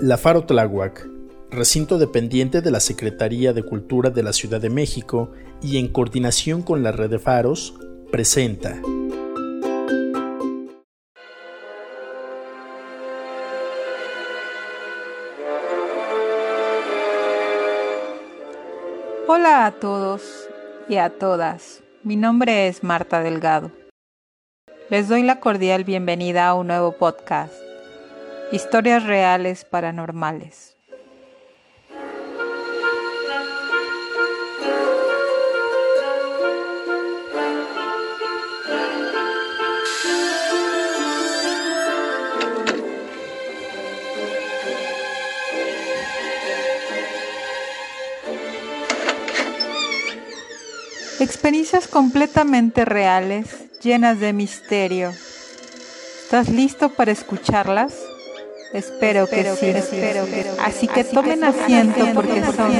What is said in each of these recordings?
La Faro Tláhuac, recinto dependiente de la Secretaría de Cultura de la Ciudad de México y en coordinación con la Red de Faros, presenta. Hola a todos y a todas. Mi nombre es Marta Delgado. Les doy la cordial bienvenida a un nuevo podcast, Historias Reales Paranormales. Experiencias completamente reales, llenas de misterio. ¿Estás listo para escucharlas? Espero, que sí. Espero que Así que tomen asiento porque son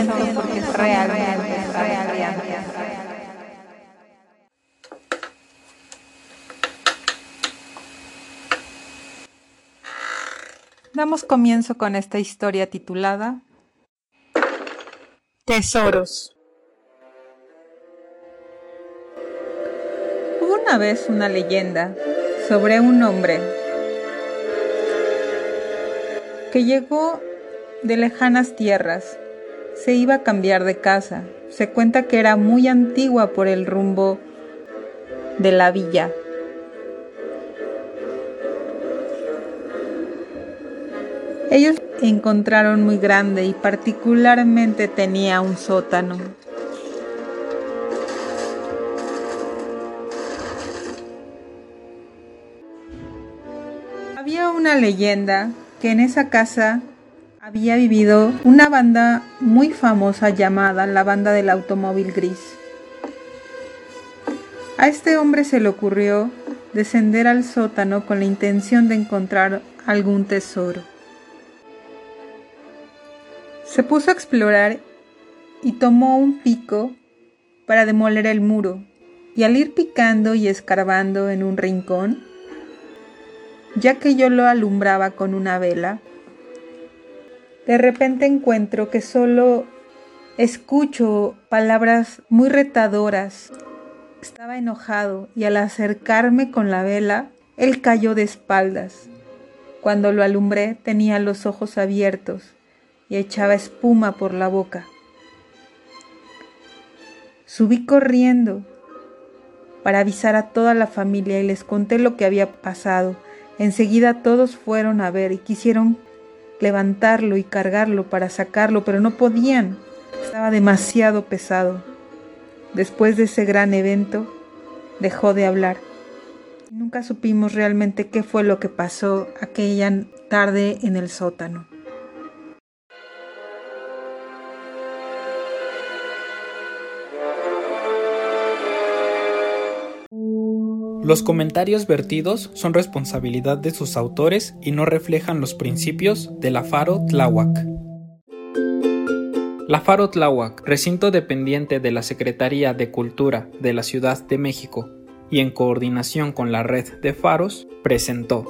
realmente, realmente. Damos comienzo con esta historia titulada Tesoros. una vez una leyenda sobre un hombre que llegó de lejanas tierras. Se iba a cambiar de casa. Se cuenta que era muy antigua por el rumbo de la villa. Ellos encontraron muy grande y particularmente tenía un sótano. Había una leyenda que en esa casa había vivido una banda muy famosa llamada la banda del automóvil gris. A este hombre se le ocurrió descender al sótano con la intención de encontrar algún tesoro. Se puso a explorar y tomó un pico para demoler el muro, y al ir picando y escarbando en un rincón, ya que yo lo alumbraba con una vela, de repente encuentro que solo escucho palabras muy retadoras. Estaba enojado y al acercarme con la vela, él cayó de espaldas. Cuando lo alumbré tenía los ojos abiertos y echaba espuma por la boca. Subí corriendo para avisar a toda la familia y les conté lo que había pasado. Enseguida todos fueron a ver y quisieron levantarlo y cargarlo para sacarlo, pero no podían. Estaba demasiado pesado. Después de ese gran evento, dejó de hablar. Nunca supimos realmente qué fue lo que pasó aquella tarde en el sótano. Los comentarios vertidos son responsabilidad de sus autores y no reflejan los principios de la Faro Tláhuac. La Faro Tláhuac, recinto dependiente de la Secretaría de Cultura de la Ciudad de México y en coordinación con la red de faros, presentó